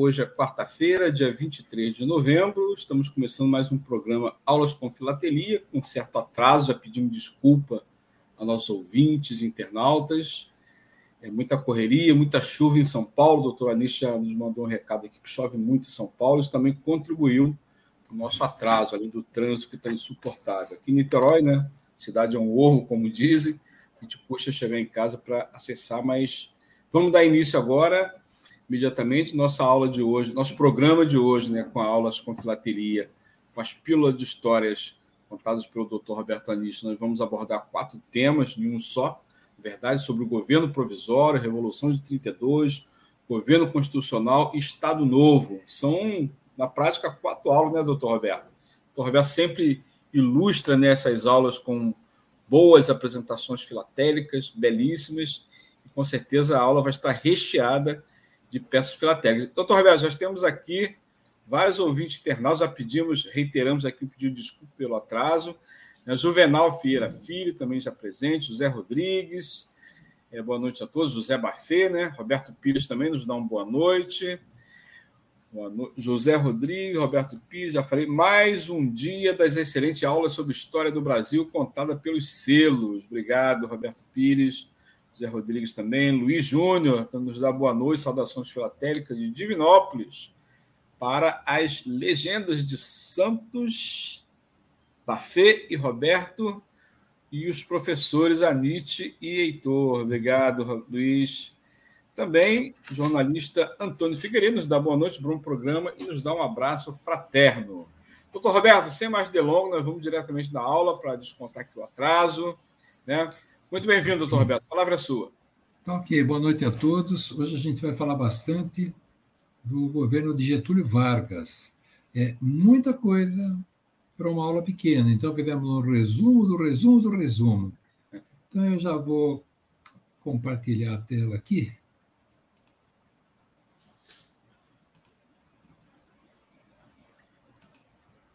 Hoje é quarta-feira, dia 23 de novembro. Estamos começando mais um programa Aulas com Filatelia, com certo atraso. Já pedimos desculpa a nossos ouvintes, internautas. É muita correria, muita chuva em São Paulo. O doutor Anish já nos mandou um recado aqui que chove muito em São Paulo. Isso também contribuiu para o nosso atraso, além do trânsito que está insuportável. Aqui em Niterói, né? Cidade é um ovo, como dizem. A gente puxa chegar em casa para acessar, mas vamos dar início agora, imediatamente, nossa aula de hoje, nosso programa de hoje, né? Com aulas com filatelia, com as pílulas de histórias contadas pelo doutor Roberto Anish. Nós vamos abordar quatro temas em um só verdade, sobre o governo provisório, Revolução de 32, governo constitucional e Estado Novo. São, na prática, quatro aulas, né, doutor Roberto? Doutor Roberto sempre ilustra nessas aulas com boas apresentações filatélicas, belíssimas, e com certeza a aula vai estar recheada de peças filatélicas. Doutor Roberto, já temos aqui vários ouvintes internaus, já pedimos, reiteramos aqui o pedido de desculpa pelo atraso, né, Juvenal Vieira Filho, também já presente, José Rodrigues, é, boa noite a todos, José Bafê, né? Roberto Pires também nos dá uma boa noite. Boa no... José Rodrigues, Roberto Pires, já falei, mais um dia das excelentes aulas sobre história do Brasil, contada pelos selos. Obrigado, Roberto Pires, José Rodrigues também, Luiz Júnior, nos dá boa noite, saudações filatélicas de Divinópolis, para as legendas de Santos Bafê e Roberto, e os professores Anite e Heitor. Obrigado, Luiz. Também jornalista Antônio Figueiredo nos dá boa noite para um programa e nos dá um abraço fraterno. Doutor Roberto, sem mais delongas, nós vamos diretamente da aula para descontar aqui o atraso. Né? Muito bem-vindo, doutor Roberto. A palavra é sua. Então, ok, boa noite a todos. Hoje a gente vai falar bastante do governo de Getúlio Vargas. É muita coisa para uma aula pequena. Então, fizemos um resumo do resumo do resumo. Então, eu já vou compartilhar a tela aqui.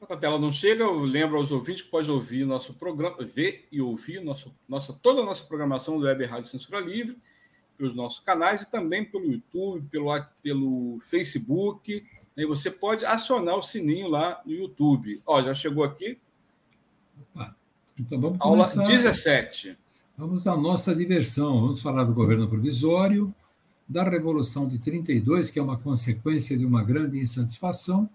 Enquanto a tela não chega, eu lembro aos ouvintes que pode ouvir nosso programa, ver e ouvir nosso, nossa, toda a nossa programação do Web Rádio Censura Livre, pelos nossos canais e também pelo YouTube, pelo, pelo Facebook e você pode acionar o sininho lá no YouTube. Ó, já chegou aqui. Opa. Então vamos começar. Aula 17. Vamos à nossa diversão. Vamos falar do governo provisório, da Revolução de 32, que é uma consequência de uma grande insatisfação,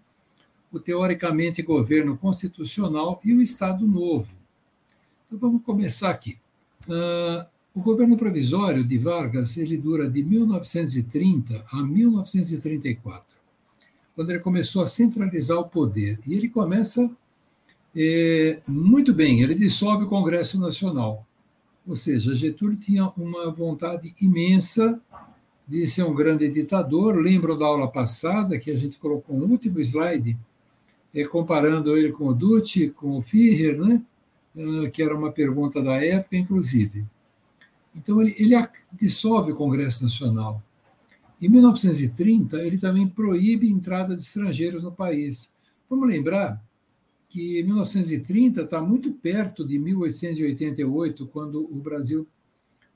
o teoricamente governo constitucional e o Estado Novo. Então vamos começar aqui. Uh, o governo provisório de Vargas ele dura de 1930 a 1934 quando ele começou a centralizar o poder. E ele começa é, muito bem, ele dissolve o Congresso Nacional. Ou seja, Getúlio tinha uma vontade imensa de ser um grande ditador. Lembro da aula passada que a gente colocou um último slide comparando ele com o Dutti, com o Führer, né? Ah, que era uma pergunta da época, inclusive. Então, ele, ele dissolve o Congresso Nacional. Em 1930, ele também proíbe a entrada de estrangeiros no país. Vamos lembrar que 1930 está muito perto de 1888, quando o Brasil,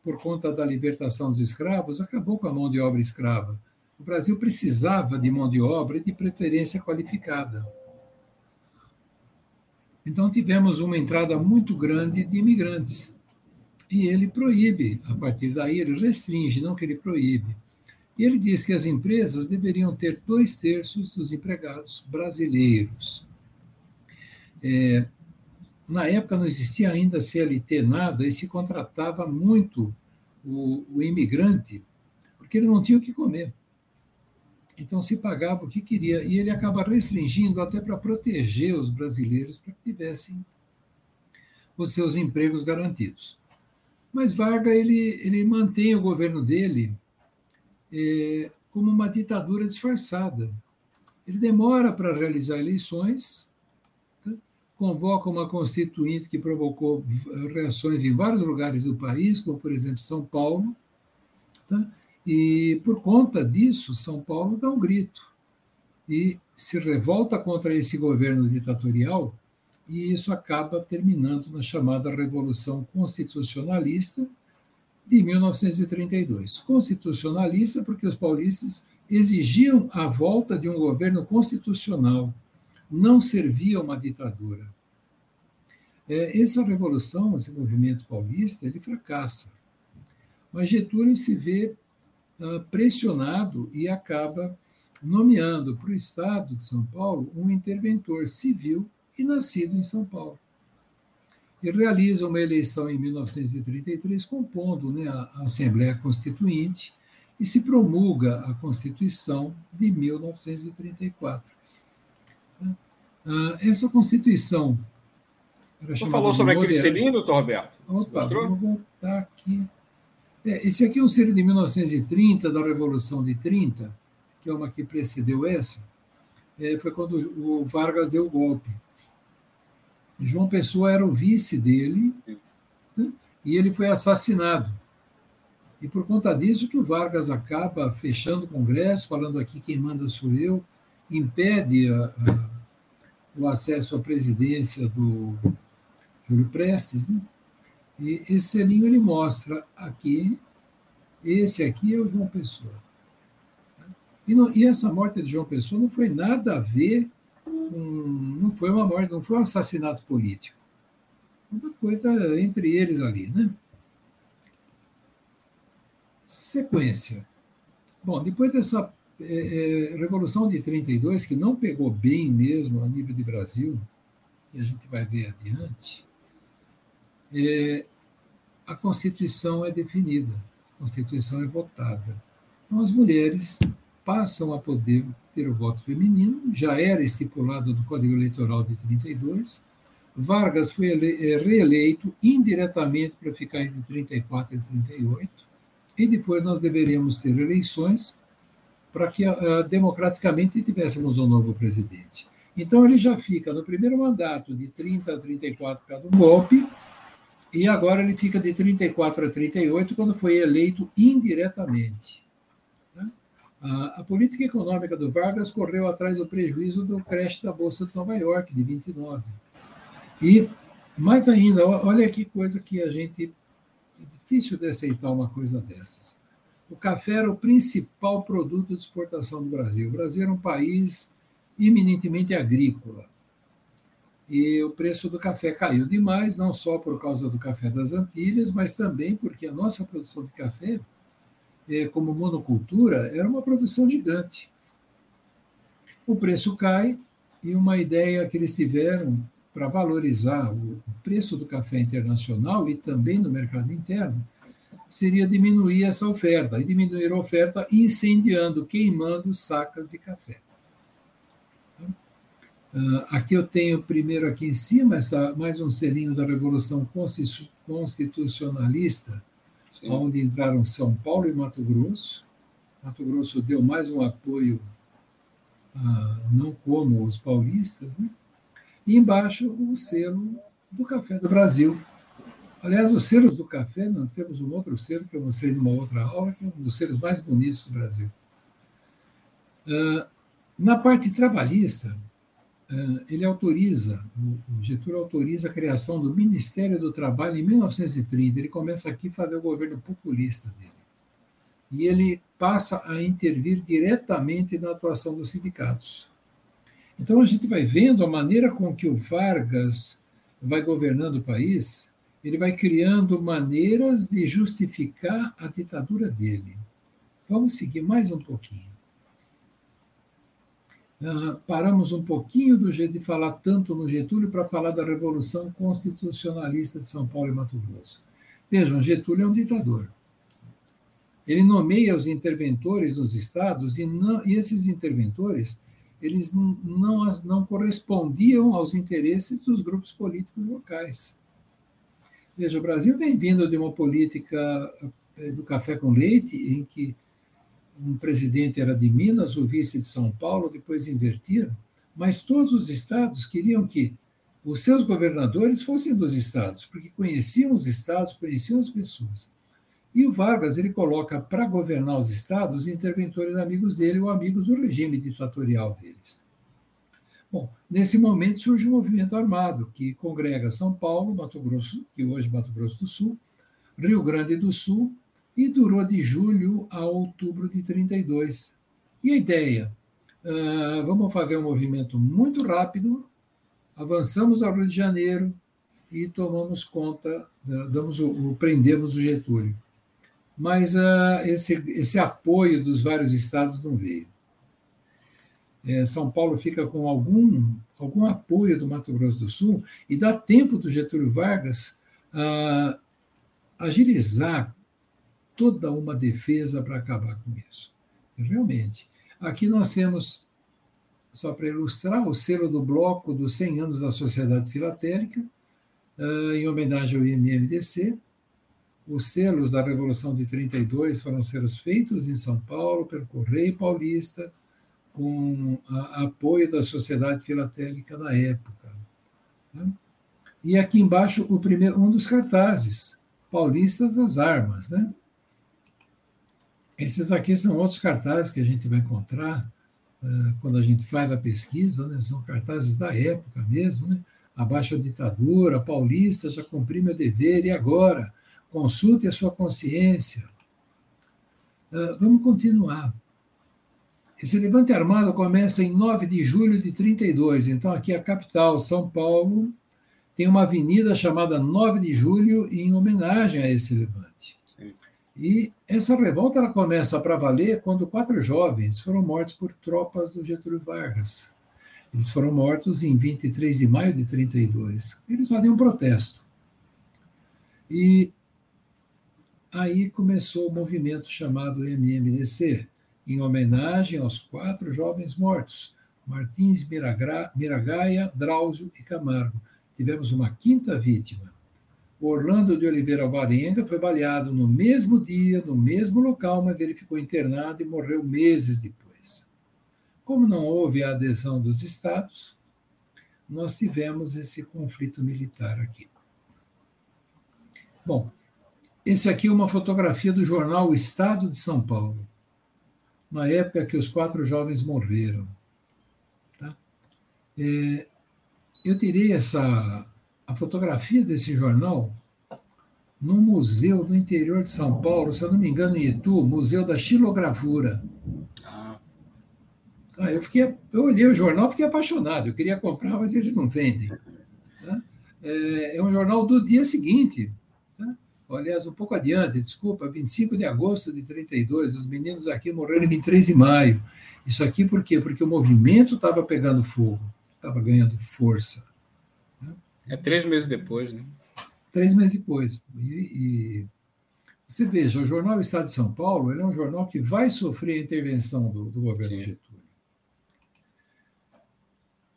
por conta da libertação dos escravos, acabou com a mão de obra escrava. O Brasil precisava de mão de obra e de preferência qualificada. Então tivemos uma entrada muito grande de imigrantes. E ele proíbe, a partir daí, ele restringe, não que ele proíbe. E ele diz que as empresas deveriam ter dois terços dos empregados brasileiros. É, na época não existia ainda CLT nada e se contratava muito o, o imigrante, porque ele não tinha o que comer. Então se pagava o que queria. E ele acaba restringindo até para proteger os brasileiros para que tivessem os seus empregos garantidos. Mas Varga ele, ele mantém o governo dele é, como uma ditadura disfarçada. Ele demora para realizar eleições, tá? convoca uma constituinte que provocou reações em vários lugares do país, como, por exemplo, São Paulo. Tá? E, por conta disso, São Paulo dá um grito e se revolta contra esse governo ditatorial, e isso acaba terminando na chamada Revolução Constitucionalista de 1932. Constitucionalista porque os paulistas exigiam a volta de um governo constitucional, não servia uma ditadura. É, essa revolução, esse movimento paulista, ele fracassa. Mas Getúlio se vê pressionado e acaba nomeando para o Estado de São Paulo um interventor civil e nascido em São Paulo. E realiza uma eleição em 1933, compondo né, a Assembleia Constituinte, e se promulga a Constituição de 1934. Ah, essa Constituição. Você falou sobre aquele selinho, doutor Roberto? Opa, Mostrou? vou voltar aqui. É, esse aqui é um selinho de 1930, da Revolução de 30, que é uma que precedeu essa. É, foi quando o Vargas deu o golpe. João Pessoa era o vice dele né, e ele foi assassinado. E por conta disso que o Vargas acaba fechando o Congresso, falando aqui quem manda sou eu, impede a, a, o acesso à presidência do Júlio Prestes. Né? E esse selinho ele mostra aqui, esse aqui é o João Pessoa. E, não, e essa morte de João Pessoa não foi nada a ver com, não foi uma morte, não foi um assassinato político. Uma coisa entre eles ali, né? Sequência. Bom, depois dessa é, é, Revolução de 32, que não pegou bem mesmo a nível de Brasil, e a gente vai ver adiante, é, a Constituição é definida, a Constituição é votada. Então, as mulheres passam a poder ter o voto feminino, já era estipulado no Código Eleitoral de 32. Vargas foi é, reeleito indiretamente para ficar entre 34 e 38 e depois nós deveríamos ter eleições para que uh, democraticamente tivéssemos um novo presidente. Então ele já fica no primeiro mandato de 30 a 34 por causa do golpe, e agora ele fica de 34 a 38 quando foi eleito indiretamente. Né? A, política econômica do Vargas correu atrás do prejuízo do crash da Bolsa de Nova York, de 29. E, mais ainda, olha que coisa que a gente difícil de aceitar uma coisa dessas. O café era o principal produto de exportação do Brasil. O Brasil era um país eminentemente agrícola. E o preço do café caiu demais, não só por causa do café das Antilhas, mas também porque a nossa produção de café, é, como monocultura, era uma produção gigante. O preço cai e uma ideia que eles tiveram para valorizar o preço do café internacional e também no mercado interno, seria diminuir essa oferta, e diminuir a oferta incendiando, queimando sacas de café. Uh, aqui eu tenho primeiro aqui em cima essa, mais um selinho da Revolução Constitucionalista, Sim. onde entraram São Paulo e Mato Grosso. Mato Grosso deu mais um apoio, uh, não como os paulistas, né? e embaixo o selo do Café do Brasil. Aliás, os selos do café, nós temos um outro selo que eu mostrei numa outra aula, que é um dos selos mais bonitos do Brasil. Uh, na parte trabalhista, ele autoriza, o Getúlio autoriza a criação do Ministério do Trabalho em 1930. Ele começa aqui a fazer o governo populista dele. E ele passa a intervir diretamente na atuação dos sindicatos. Então a gente vai vendo a maneira com que o Vargas vai governando o país, ele vai criando maneiras de justificar a ditadura dele. Vamos seguir mais um pouquinho. Uh, paramos um pouquinho do jeito de falar tanto no Getúlio para falar da Revolução Constitucionalista de São Paulo e Mato Grosso. Vejam, Getúlio é um ditador. Ele nomeia os interventores nos estados e, não, e esses interventores eles não, não correspondiam aos interesses dos grupos políticos locais. Veja, o Brasil vem vindo de uma política eh, do café com leite, em que um presidente era de Minas, o vice de São Paulo, depois invertiram, mas todos os estados queriam que os seus governadores fossem dos estados, porque conheciam os estados, conheciam as pessoas. E o Vargas ele coloca para governar os estados interventores amigos dele ou amigos do regime ditatorial deles. Bom, nesse momento surge um movimento armado que congrega São Paulo, Mato Grosso, que hoje é Mato Grosso do Sul, Rio Grande do Sul, e durou de julho a outubro de 32. E a ideia? Uh, vamos fazer um movimento muito rápido, avançamos ao Rio de Janeiro e tomamos conta, damos o, prendemos o Getúlio. Mas uh, esse, esse apoio dos vários estados não veio. É, São Paulo fica com algum, algum apoio do Mato Grosso do Sul e dá tempo do Getúlio Vargas uh, agilizar toda uma defesa para acabar com isso. Realmente. Aqui nós temos só para ilustrar, o selo do bloco dos 100 anos da Sociedade Filatélica, em homenagem ao IMMDC. Os selos da Revolução de 32 foram selos feitos em São Paulo pelo Correio Paulista, com apoio da Sociedade Filatélica na época. Né? E aqui embaixo, o primeiro, um dos cartazes, Paulistas das Armas. Né? Esses aqui são outros cartazes que a gente vai encontrar eh, quando a gente faz a pesquisa, né, são cartazes da época mesmo, né? abaixo a ditadura, paulista, já cumpri meu dever, e agora? Consulte a sua consciência. Uh, vamos continuar. Esse levante armado começa em 9 de julho de 32, então aqui a capital, São Paulo, tem uma avenida chamada 9 de julho em homenagem a esse levante. E essa revolta ela começa para valer quando quatro jovens foram mortos por tropas do Getúlio Vargas. Eles foram mortos em 23 de maio de 32. Eles fazem um protesto. E aí começou o movimento chamado MMDC, em homenagem aos quatro jovens mortos, Martins Miragaia, Drauzio e Camargo. Tivemos uma quinta vítima, Orlando de Oliveira Alvarenga foi baleado no mesmo dia, no mesmo local, mas ele ficou internado e morreu meses depois. Como não houve a adesão dos estados, nós tivemos esse conflito militar aqui. Bom, esse aqui é uma fotografia do jornal O Estado de São Paulo, na época que os quatro jovens morreram. Tá? É, eu tirei essa a fotografia desse jornal no museu do interior de São Paulo, se eu não me engano, em Itu, Museu da Xilogravura. Ah. ah. eu, fiquei, eu olhei o jornal fiquei apaixonado. Eu queria comprar, mas eles não vendem. Tá? É, é, um jornal do dia seguinte. Tá? Aliás, um pouco adiante, desculpa, 25 de agosto de 32. Os meninos aqui morreram em 23 de maio. Isso aqui por quê? Porque o movimento estava pegando fogo, estava ganhando força. É três meses depois, né? Três meses depois. E, e você veja, o jornal Estado de São Paulo é um jornal que vai sofrer a intervenção do, do governo Sim. Getúlio.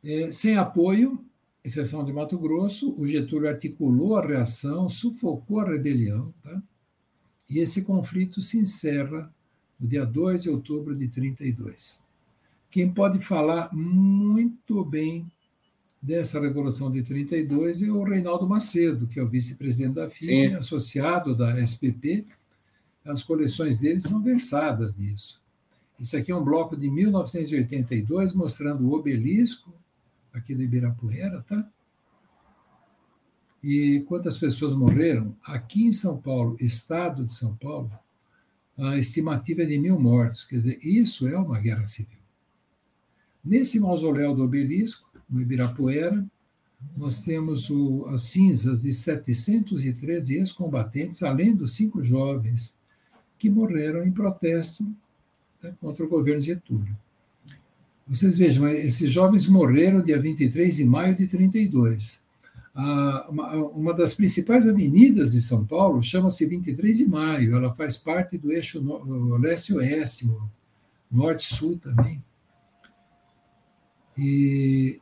É, sem apoio, exceção de Mato Grosso, o Getúlio articulou a reação, sufocou a rebelião, tá? e esse conflito se encerra no dia 2 de outubro de 32. Quem pode falar muito bem dessa Revolução de 32 é o Reinaldo Macedo, que é o vice-presidente da FIA, associado da SPP. As coleções dele são versadas nisso. Isso aqui é um bloco de 1982, mostrando o obelisco aqui do Ibirapuera, tá? E quantas pessoas morreram? Aqui em São Paulo, estado de São Paulo, a estimativa é de mil mortos. Quer dizer, isso é uma guerra civil. Nesse mausoléu do obelisco, no Ibirapuera, nós temos o, as cinzas de 713 ex-combatentes, além dos cinco jovens que morreram em protesto né, contra o governo Getúlio. Vocês vejam, esses jovens morreram dia 23 de maio de 32. Ah, uma, uma, das principais avenidas de São Paulo chama-se 23 de maio, ela faz parte do eixo leste-oeste, norte-sul também. E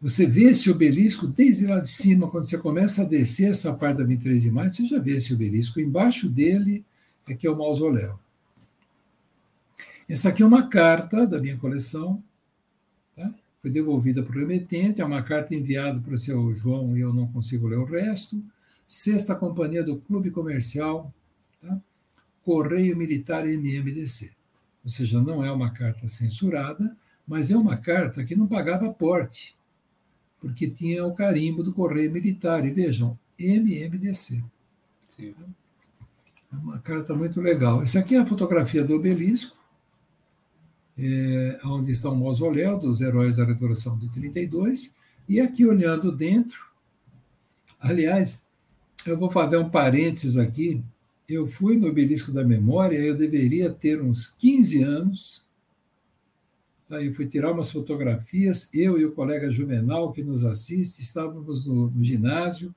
você vê esse obelisco desde lá de cima, quando você começa a descer essa parte da 23 de maio, você já vê esse obelisco. Embaixo dele é que é o mausoléu. Essa aqui é uma carta da minha coleção, tá? foi devolvida para o remetente, é uma carta enviada para o seu João e eu não consigo ler o resto. Sexta Companhia do Clube Comercial, tá? Correio Militar MMDC. Ou seja, não é uma carta censurada, mas é uma carta que não pagava porte, porque tinha o carimbo do Correio Militar. E vejam, MMDC. Sim. É uma carta muito legal. Essa aqui é a fotografia do obelisco, é, onde está o mausoléu dos heróis da Revolução de 32. E aqui, olhando dentro, aliás, eu vou fazer um parênteses aqui. Eu fui no Obelisco da Memória, eu deveria ter uns 15 anos. Aí fui tirar umas fotografias, eu e o colega Juvenal, que nos assiste, estávamos no, no ginásio,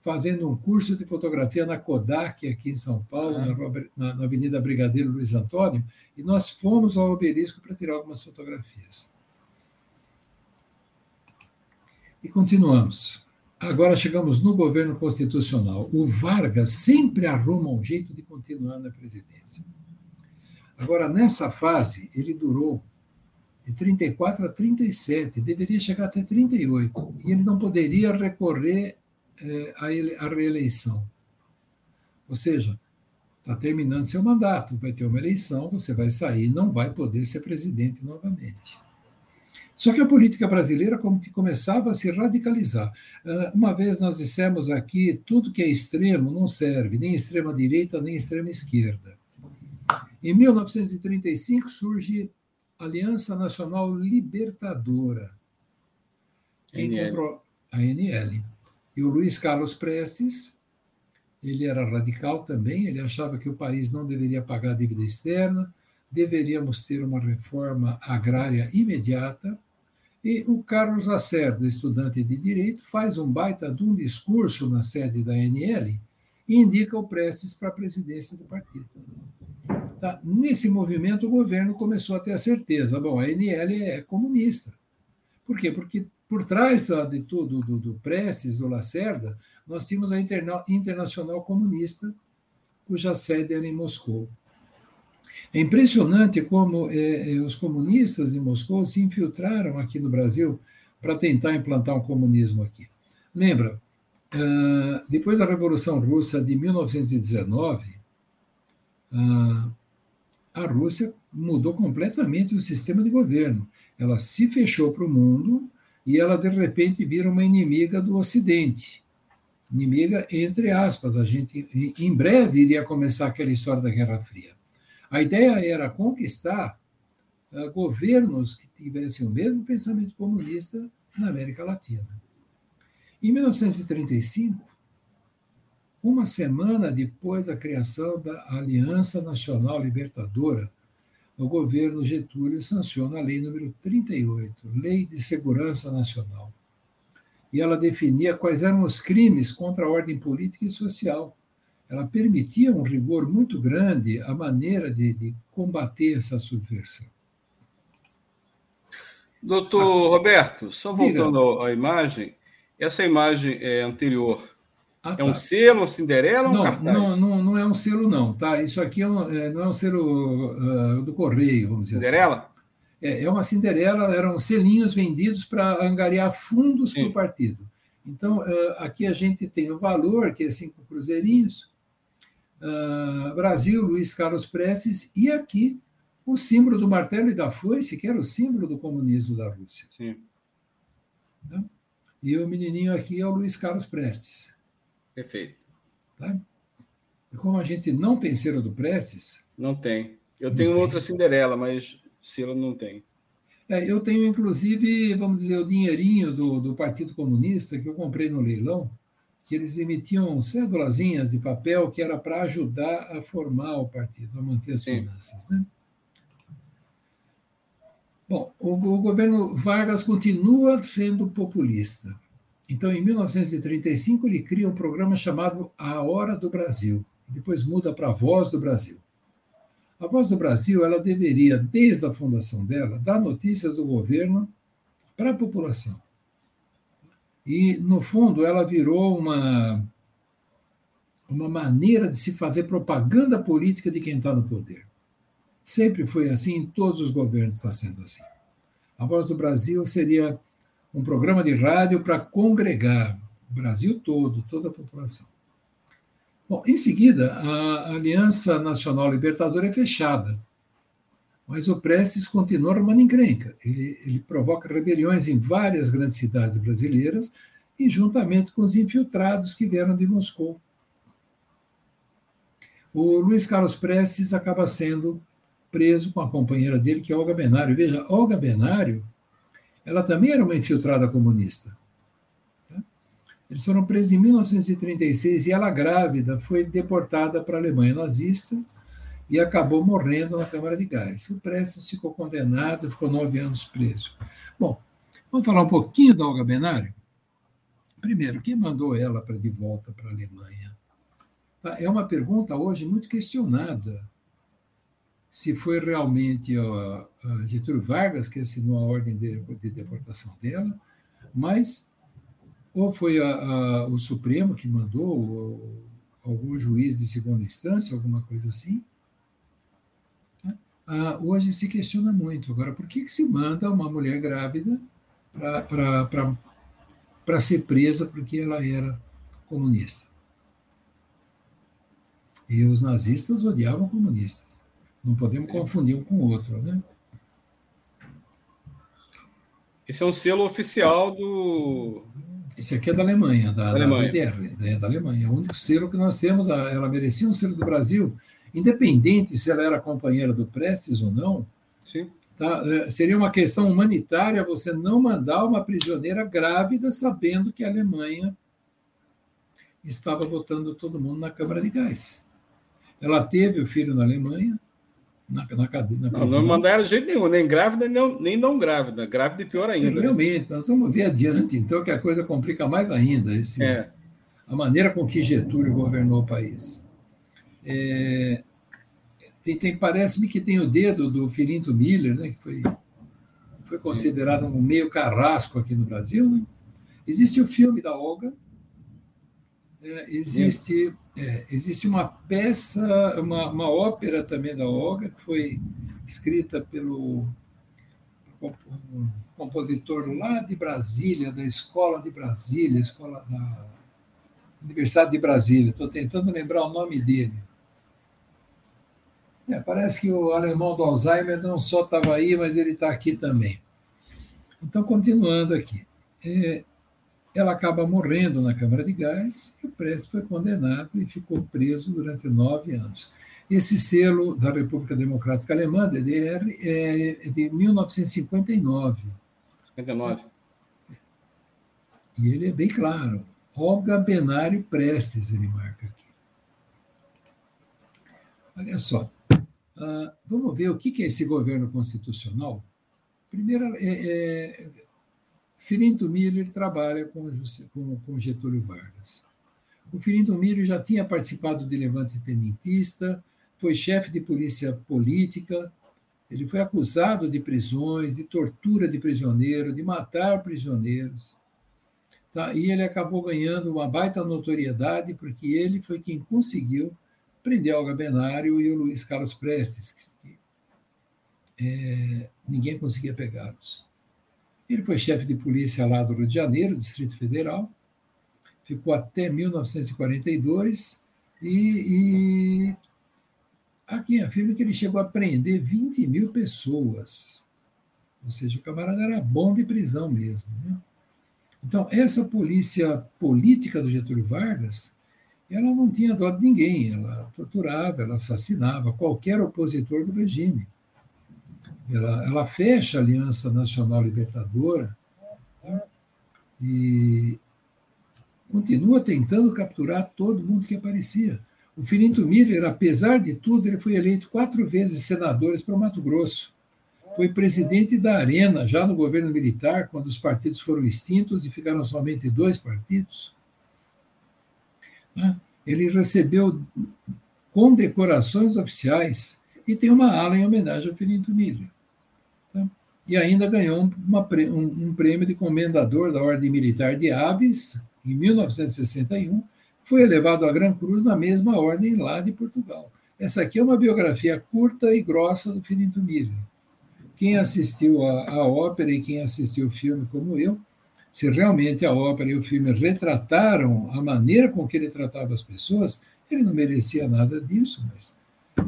fazendo um curso de fotografia na Kodak, aqui em São Paulo, ah. na, na, Avenida Brigadeiro Luiz Antônio, e nós fomos ao obelisco para tirar algumas fotografias. E continuamos. Agora chegamos no governo constitucional. O Vargas sempre arruma um jeito de continuar na presidência. Agora, nessa fase, ele durou de 34 a 37, deveria chegar até 38, e ele não poderia recorrer é, a, a reeleição. Ou seja, está terminando seu mandato, vai ter uma eleição, você vai sair, não vai poder ser presidente novamente. Só que a política brasileira começava a se radicalizar. Ah, uma vez nós dissemos aqui, tudo que é extremo não serve, nem extrema direita, nem extrema esquerda. Em 1935 surge Aliança Nacional Libertadora. Quem controla a NL. E o Luiz Carlos Prestes, ele era radical também, ele achava que o país não deveria pagar dívida externa, deveríamos ter uma reforma agrária imediata. E o Carlos Lacerda, estudante de direito, faz um baita de um discurso na sede da ANL e indica o Prestes para a presidência do partido. Tá? Nesse movimento, o governo começou a ter a certeza: bom, a ANL é comunista. Por quê? Porque por trás de tudo do, do Prestes, do Lacerda, nós tínhamos a Interna Internacional Comunista, cuja sede era em Moscou. É impressionante como é, os comunistas de Moscou se infiltraram aqui no Brasil para tentar implantar um comunismo aqui. Lembra, uh, depois da Revolução Russa de 1919, uh, a Rússia mudou completamente o sistema de governo. Ela se fechou para o mundo e ela de repente vira uma inimiga do Ocidente. Inimiga entre aspas, a gente em breve iria começar aquela história da Guerra Fria. A ideia era conquistar uh, governos que tivessem o mesmo pensamento comunista na América Latina. Em 1935, uma semana depois da criação da Aliança Nacional Libertadora, o governo Getúlio sanciona a Lei número 38, Lei de Segurança Nacional. E ela definia quais eram os crimes contra a ordem política e social. Ela permitia um rigor muito grande a maneira de, de combater essa subversão. Doutor ah, Roberto, só voltando diga. à imagem, essa imagem é anterior ah, é um tá. selo, Cinderela ou um cartaz? Não, não, não é um selo, não. Tá? Isso aqui é um, é, não é um selo uh, do correio, vamos dizer Cinderela? assim. É, é uma Cinderela, eram selinhos vendidos para angariar fundos para o partido. Então, uh, aqui a gente tem o valor, que é cinco cruzeirinhos, uh, Brasil, Luiz Carlos Prestes, e aqui o símbolo do martelo e da foice, que era o símbolo do comunismo da Rússia. Sim. Tá? E o menininho aqui é o Luiz Carlos Prestes. Perfeito. Tá? E como a gente não tem selo do Prestes. Não tem. Eu tenho outra Cinderela, mas selo não tem. É, eu tenho, inclusive, vamos dizer, o dinheirinho do, do Partido Comunista que eu comprei no leilão, que eles emitiam cédulazinhas de papel que era para ajudar a formar o partido, a manter as Sim. finanças. Né? Bom, o, o governo Vargas continua sendo populista. Então, em 1935, ele cria um programa chamado A Hora do Brasil. Depois muda para a Voz do Brasil. A Voz do Brasil, ela deveria, desde a fundação dela, dar notícias do governo para a população. E, no fundo, ela virou uma, uma maneira de se fazer propaganda política de quem está no poder. Sempre foi assim, em todos os governos está sendo assim. A Voz do Brasil seria um programa de rádio para congregar o Brasil todo, toda a população. Bom, em seguida, a Aliança Nacional Libertadora é fechada, mas o Prestes continua armando encrenca. Ele, ele provoca rebeliões em várias grandes cidades brasileiras e juntamente com os infiltrados que vieram de Moscou. O Luiz Carlos Prestes acaba sendo preso com a companheira dele, que é Olga Benário. Veja, Olga Benário, ela também era uma infiltrada comunista. Tá? Eles foram presos em 1936 e ela, grávida, foi deportada para a Alemanha nazista e acabou morrendo na Câmara de Gás. O Prestes ficou condenado, ficou nove anos preso. Bom, vamos falar um pouquinho da Olga Benário? Primeiro, quem mandou ela para de volta para a Alemanha? Tá? É uma pergunta hoje muito questionada se foi realmente a, Getúlio Vargas que assinou a ordem de, de deportação dela, mas ou foi a, a, o Supremo que mandou, ou, algum juiz de segunda instância, alguma coisa assim. Né? Ah, hoje se questiona muito. Agora, por que, que se manda uma mulher grávida para ser presa porque ela era comunista? E os nazistas odiavam comunistas. Não podemos confundir um com o outro, né? Esse é um selo oficial do. Esse aqui é da Alemanha, da, da Alemanha. Da é da Alemanha. O único selo que nós temos, ela merecia um selo do Brasil, independente se ela era companheira do Prestes ou não. Sim. Tá? É, seria uma questão humanitária você não mandar uma prisioneira grávida sabendo que a Alemanha estava botando todo mundo na Câmara de Gás. Ela teve o filho na Alemanha, na, na cadeia. Na não, não mandaram de jeito nenhum, nem grávida, nem, nem não grávida. Grávida e pior ainda. Né? Realmente, nós vamos ver adiante, então, que a coisa complica mais ainda. Esse, é. A maneira com que Getúlio governou o país. É, tem, tem Parece-me que tem o dedo do Filinto Miller, né, que foi, foi considerado um meio carrasco aqui no Brasil. Né? Existe o filme da Olga, é, existe, é, existe uma peça, uma, uma ópera também da Olga, que foi escrita pelo compositor lá de Brasília, da Escola de Brasília, Escola da Universidade de Brasília. Estou tentando lembrar o nome dele. É, parece que o alemão do Alzheimer não só estava aí, mas ele está aqui também. Então, continuando aqui. É, ela acaba morrendo na Câmara de Gás e o Prestes foi condenado e ficou preso durante nove anos. Esse selo da República Democrática Alemã, DDR, é de 1959. 59. E ele é bem claro. Olga Benário Prestes, ele marca aqui. Olha só. Uh, vamos ver o que é esse governo constitucional. Primeiro, é, é, Filinto Miller trabalha com, com, Getúlio Vargas. O Filinto Miller já tinha participado de levante tenentista, foi chefe de polícia política, ele foi acusado de prisões, de tortura de prisioneiro, de matar prisioneiros. Tá? E ele acabou ganhando uma baita notoriedade porque ele foi quem conseguiu prender Olga Benário e o Luiz Carlos Prestes, que é, ninguém conseguia pegá-los. Ele foi chefe de polícia lá do Rio de Janeiro, Distrito Federal, ficou até 1942 e, e aqui afirma que ele chegou a prender 20 mil pessoas. Ou seja, o camarada era bom de prisão mesmo. Né? Então, essa polícia política do Getúlio Vargas, ela não tinha dó de ninguém, ela torturava, ela assassinava qualquer opositor do regime ela, ela fecha a Aliança Nacional Libertadora né, e continua tentando capturar todo mundo que aparecia. O Filinto Miller, apesar de tudo, ele foi eleito quatro vezes senador para o Mato Grosso. Foi presidente da Arena, já no governo militar, quando os partidos foram extintos e ficaram somente dois partidos. Né. Ele recebeu condecorações oficiais e tem uma ala em homenagem ao Filinto Miller e ainda ganhou uma, um, um, prêmio de comendador da Ordem Militar de Aves, em 1961, foi elevado à Gran Cruz na mesma ordem lá de Portugal. Essa aqui é uma biografia curta e grossa do Finito Miller. Quem assistiu a ópera e quem assistiu o filme como eu, se realmente a ópera e o filme retrataram a maneira com que ele tratava as pessoas, ele não merecia nada disso, mas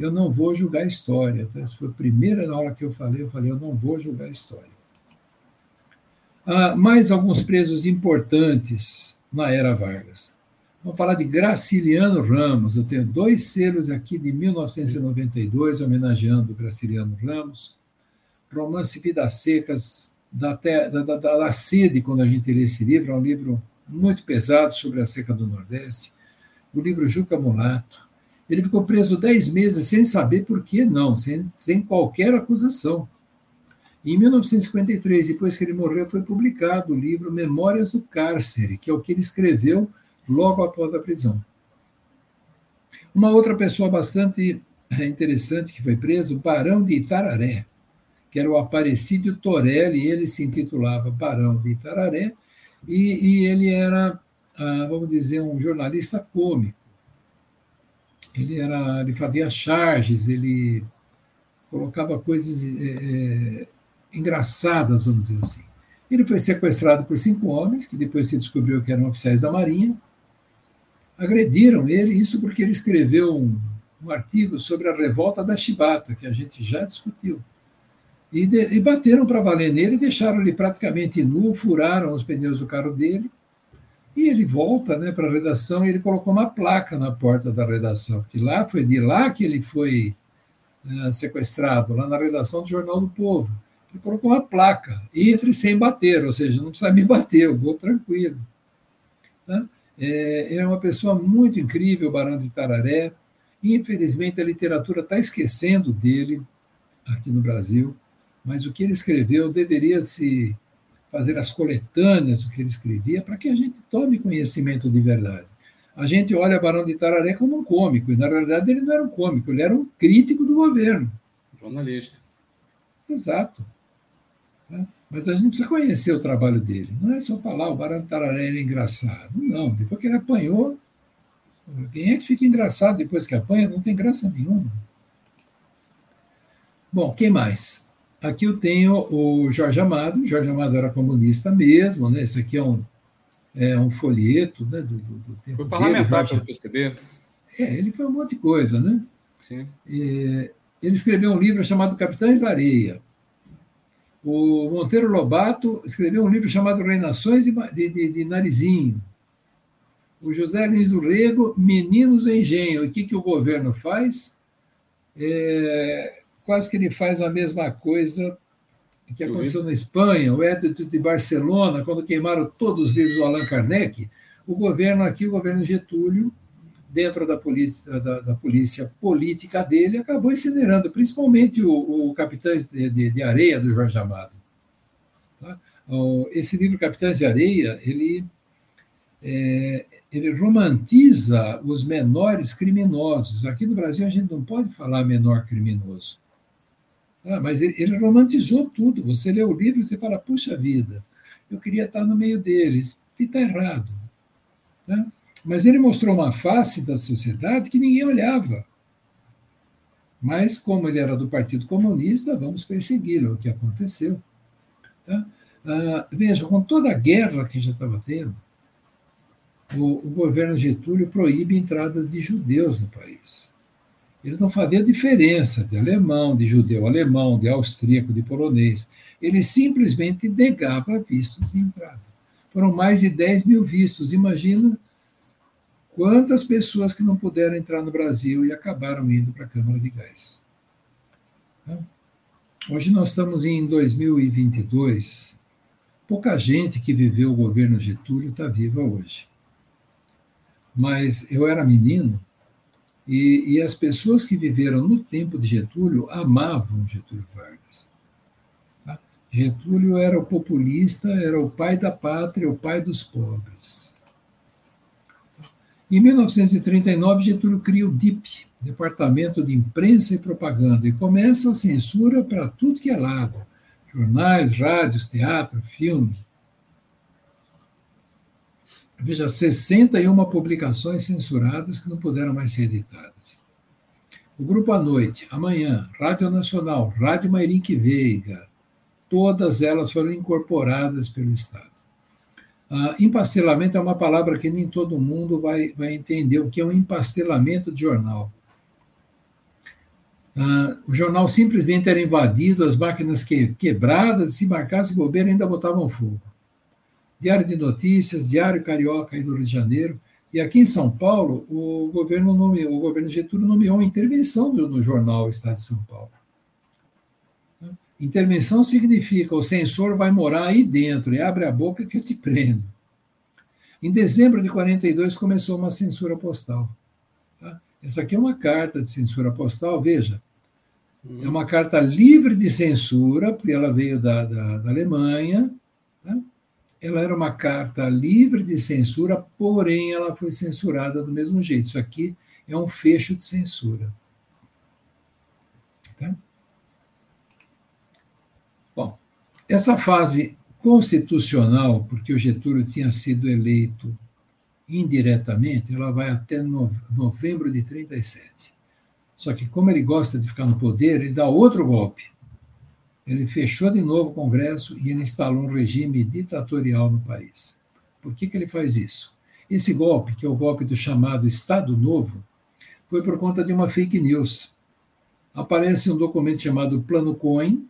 eu não vou julgar a história. Tá? Essa foi a primeira aula que eu falei, eu falei, eu não vou julgar a história. Ah, mais alguns presos importantes na era Vargas. Vamos falar de Graciliano Ramos. Eu tenho dois selos aqui de 1992, homenageando Graciliano Ramos. Romance Vidas Secas, da, da, da, da sede, quando a gente lê esse livro, é um livro muito pesado sobre a seca do Nordeste. O livro Juca Mulato. Ele ficou preso dez meses sem saber por que não, sem, sem qualquer acusação. Em 1953, depois que ele morreu, foi publicado o livro Memórias do Cárcere, que é o que ele escreveu logo após a prisão. Uma outra pessoa bastante interessante que foi preso, Barão de Itararé, que era o Aparecido Torelli, ele se intitulava Barão de Itararé, e, e ele era, ah, vamos dizer, um jornalista cômico. Ele, era, ele fazia charges, ele colocava coisas é, engraçadas, vamos dizer assim. Ele foi sequestrado por cinco homens, que depois se descobriu que eram oficiais da Marinha. Agrediram ele, isso porque ele escreveu um, um artigo sobre a revolta da Chibata, que a gente já discutiu. E, de, e bateram para valer nele, deixaram ele praticamente nu, furaram os pneus do carro dele. E ele volta né, para a redação e ele colocou uma placa na porta da redação, que lá foi de lá que ele foi né, sequestrado, lá na redação do Jornal do Povo. Ele colocou uma placa, entre sem bater, ou seja, não precisa me bater, eu vou tranquilo. Tá? É, é uma pessoa muito incrível, Barão de Tararé. Infelizmente, a literatura está esquecendo dele aqui no Brasil, mas o que ele escreveu deveria se fazer as coletâneas do que ele escrevia para que a gente tome conhecimento de verdade. A gente olha Barão de Tararé como um cômico, e na realidade ele não era um cômico, ele era um crítico do governo. Jornalista. Exato. Né? Mas a gente precisa conhecer o trabalho dele. Não é só falar o Barão Tararé era engraçado. Não, depois que ele apanhou, quem é que fica engraçado depois que apanha? Não tem graça nenhuma. Bom, quem mais? Aqui eu tenho o Jorge Amado. O Jorge Amado era comunista mesmo, né? Esse aqui é um, é um folheto né? do, do, do tempo Foi parlamentar pelo PCB. É, ele foi um monte de coisa, né? Sim. ele escreveu um livro chamado Capitães da Areia. O Monteiro Lobato escreveu um livro chamado Reinações de, de, de Narizinho. O José Lins do Rego, Meninos em Engenho. O que, que o governo faz? É, quase que ele faz a mesma coisa que aconteceu na Espanha, o Édito de Barcelona, quando queimaram todos os livros do Allan Kardec. O governo aqui, o governo Getúlio, dentro da polícia, da, da polícia política dele, acabou incinerando, principalmente o, o Capitães de, de, de, Areia, do Jorge Amado. Tá? Esse livro, Capitães de Areia, ele, é, ele romantiza os menores criminosos. Aqui no Brasil a gente não pode falar menor criminoso. Tá? Mas ele, ele romantizou tudo. Você lê o livro e você fala, puxa vida, eu queria estar no meio deles. E está errado. Tá? Mas ele mostrou uma face da sociedade que ninguém olhava. Mas, como ele era do Partido Comunista, vamos persegui-lo, o que aconteceu. Tá? Ah, veja, com toda a guerra que já estava tendo, o, o, governo Getúlio proíbe entradas de judeus no país. Ele não fazia diferença de alemão, de judeu alemão, de austríaco, de polonês. Ele simplesmente negava vistos de entrada. Foram mais de 10 mil vistos. Imagina Quantas pessoas que não puderam entrar no Brasil e acabaram indo para a Câmara de Gás? Hoje nós estamos em 2022. Pouca gente que viveu o governo Getúlio está viva hoje. Mas eu era menino e, e, as pessoas que viveram no tempo de Getúlio amavam Getúlio Vargas. Tá? Getúlio era o populista, era o pai da pátria, o pai dos pobres. Em 1939, Getúlio cria o DIP, Departamento de Imprensa e Propaganda, e começa a censura para tudo que é lado: jornais, rádios, teatro, filme. Veja, 61 publicações censuradas que não puderam mais ser editadas. O Grupo à Noite, amanhã, Rádio Nacional, Rádio Mairink Veiga, todas elas foram incorporadas pelo Estado. Uh, empastelamento é uma palavra que nem todo mundo vai, vai entender o que é um empastelamento de jornal. Uh, o jornal simplesmente era invadido, as máquinas que, quebradas, se marcasse bobeira, ainda botavam fogo. Diário de Notícias, Diário Carioca aí do Rio de Janeiro. E aqui em São Paulo, o governo nomeou, o governo Getúlio nomeou uma intervenção no jornal Estado de São Paulo. Intervenção significa o censor vai morar aí dentro e abre a boca que eu te prendo. Em dezembro de 42 começou uma censura postal. Tá? Essa aqui é uma carta de censura postal, veja. É uma carta livre de censura, porque ela veio da, da, da Alemanha. Tá? Ela era uma carta livre de censura, porém ela foi censurada do mesmo jeito. Isso aqui é um fecho de censura. Tá? Bom, essa fase constitucional, porque o Getúlio tinha sido eleito indiretamente, ela vai até novembro de 37. Só que, como ele gosta de ficar no poder, ele dá outro golpe. Ele fechou de novo o Congresso e ele instalou um regime ditatorial no país. Por que, que ele faz isso? Esse golpe, que é o golpe do chamado Estado Novo, foi por conta de uma fake news. Aparece um documento chamado Plano Cohen,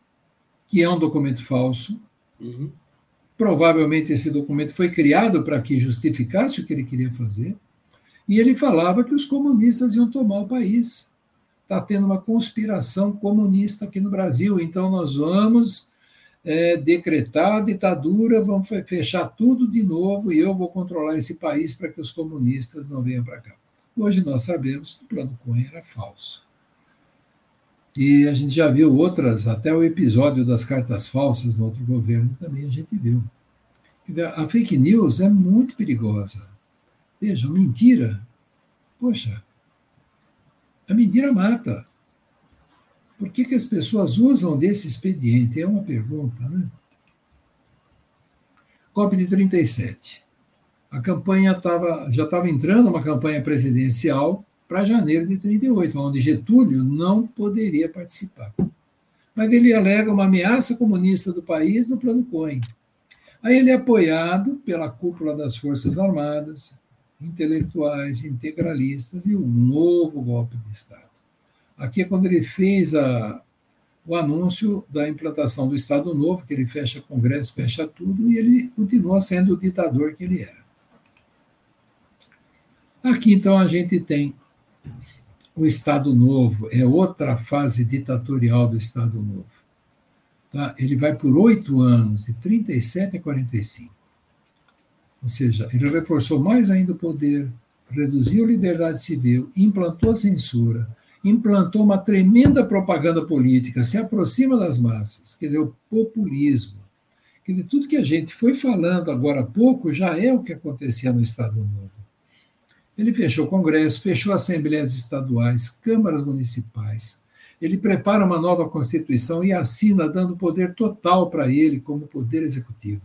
que é um documento falso. Uhum. Provavelmente esse documento foi criado para que justificasse o que ele queria fazer. E ele falava que os comunistas iam tomar o país. Está tendo uma conspiração comunista aqui no Brasil, então nós vamos é, decretar a ditadura, vamos fechar tudo de novo e eu vou controlar esse país para que os comunistas não venham para cá. Hoje nós sabemos que o plano Cunha era falso. E a gente já viu outras, até o episódio das cartas falsas no outro governo também a gente viu. A fake news é muito perigosa. Veja, mentira. Poxa, a mentira mata. Por que, que as pessoas usam desse expediente? É uma pergunta, né? COP de 37. A campanha tava, já estava entrando uma campanha presidencial para janeiro de 38, onde Getúlio não poderia participar. Mas ele alega uma ameaça comunista do país no plano Cohen. Aí ele é apoiado pela cúpula das Forças Armadas, intelectuais, integralistas e um novo golpe de Estado. Aqui é quando ele fez a, o anúncio da implantação do Estado Novo, que ele fecha Congresso, fecha tudo, e ele continua sendo o ditador que ele era. Aqui, então, a gente tem o Estado Novo, é outra fase ditatorial do Estado Novo. Tá? Ele vai por oito anos, de 37 a 45. Ou seja, ele reforçou mais ainda o poder, reduziu a liberdade civil, implantou a censura, implantou uma tremenda propaganda política, se aproxima das massas, quer dizer, o populismo. Quer dizer, tudo que a gente foi falando agora há pouco já é o que acontecia no Estado Novo. Ele fechou o Congresso, fechou assembleias estaduais, câmaras municipais. Ele prepara uma nova Constituição e assina, dando poder total para ele como poder executivo.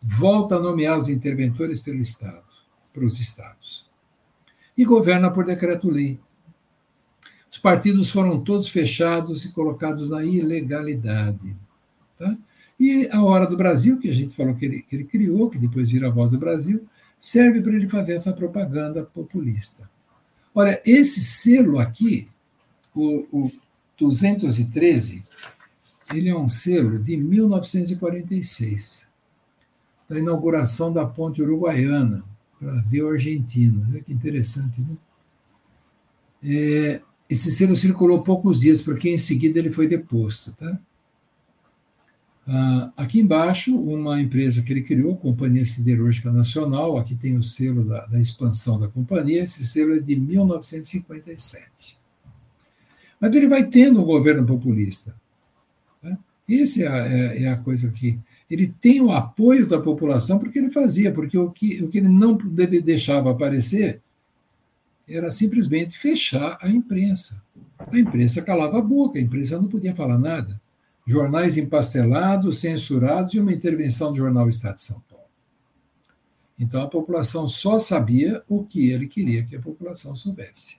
Volta a nomear os interventores pelo Estado, para os estados. E governa por decreto-lei. Os partidos foram todos fechados e colocados na ilegalidade. Tá? E a Hora do Brasil, que a gente falou que ele, que ele criou, que depois vira a Voz do Brasil, serve para ele fazer essa propaganda populista. Olha, esse selo aqui, o, o 213, ele é um selo de 1946, da inauguração da ponte uruguaiana, argentino. Olha que interessante, né? É, esse selo circulou poucos dias, porque em seguida ele foi deposto, tá? Uh, aqui embaixo, uma empresa que ele criou, Companhia Siderúrgica Nacional, aqui tem o selo da, da, expansão da companhia, esse selo é de 1957. Mas ele vai tendo um governo populista. Né? Essa é é, é a coisa que. Ele tem o apoio da população porque ele fazia, porque o que, o que ele não deixava aparecer era simplesmente fechar a imprensa. A imprensa calava a boca, a imprensa não podia falar nada jornais empastelados, censurados e uma intervenção do jornal Estado de São Paulo. Então a população só sabia o que ele queria que a população soubesse.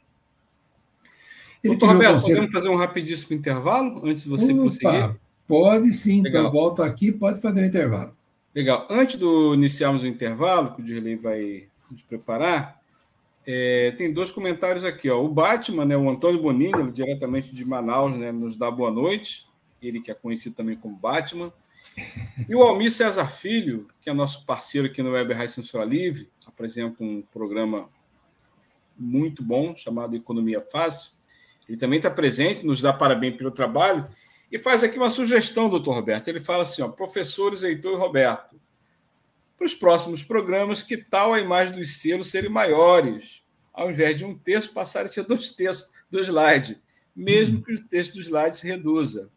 Ele Doutor Roberto, conselho... podemos fazer um rapidíssimo intervalo antes de você Opa, prosseguir? Pode sim, então Legal. então volto aqui, pode fazer o intervalo. Legal. Antes de iniciarmos o intervalo, que o Dirley vai nos preparar, é, tem dois comentários aqui. Ó. O Batman, né, o Antônio Bonini, diretamente de Manaus, né, nos dá boa noite. Ele que é conhecido também como Batman. E o Almir César Filho, que é nosso parceiro aqui no Web Rádio Censura Livre, apresenta um programa muito bom chamado Economia Fácil. Ele também está presente, nos dá parabéns pelo trabalho e faz aqui uma sugestão, doutor Roberto. Ele fala assim: ó, professores Heitor e Roberto, para os próximos programas, que tal a imagem dos selos serem maiores? Ao invés de um texto, passarem a ser dois textos do slide, mesmo que o texto do slide se reduza.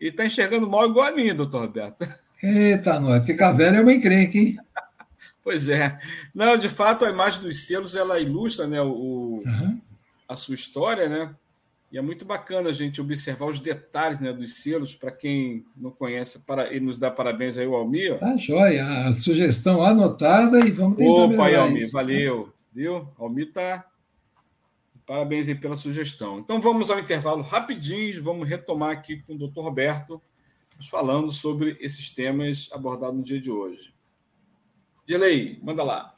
Ele está enxergando mal igual a mim, doutor Roberto. Eita, nós. Ficar velho é uma encrenca, hein? Pois é. Não, de fato, a imagem dos selos ela ilustra né, o, uhum. a sua história, né? E é muito bacana a gente observar os detalhes né, dos selos. Para quem não conhece, para, ele nos dá parabéns aí, o Almir. Tá joia. A sugestão anotada e vamos tentar Opa, aí, Almir, isso. valeu. Viu? Almir tá... Parabéns aí pela sugestão. Então vamos ao intervalo rapidinho, vamos retomar aqui com o doutor Roberto, falando sobre esses temas abordados no dia de hoje. Gelei, manda lá.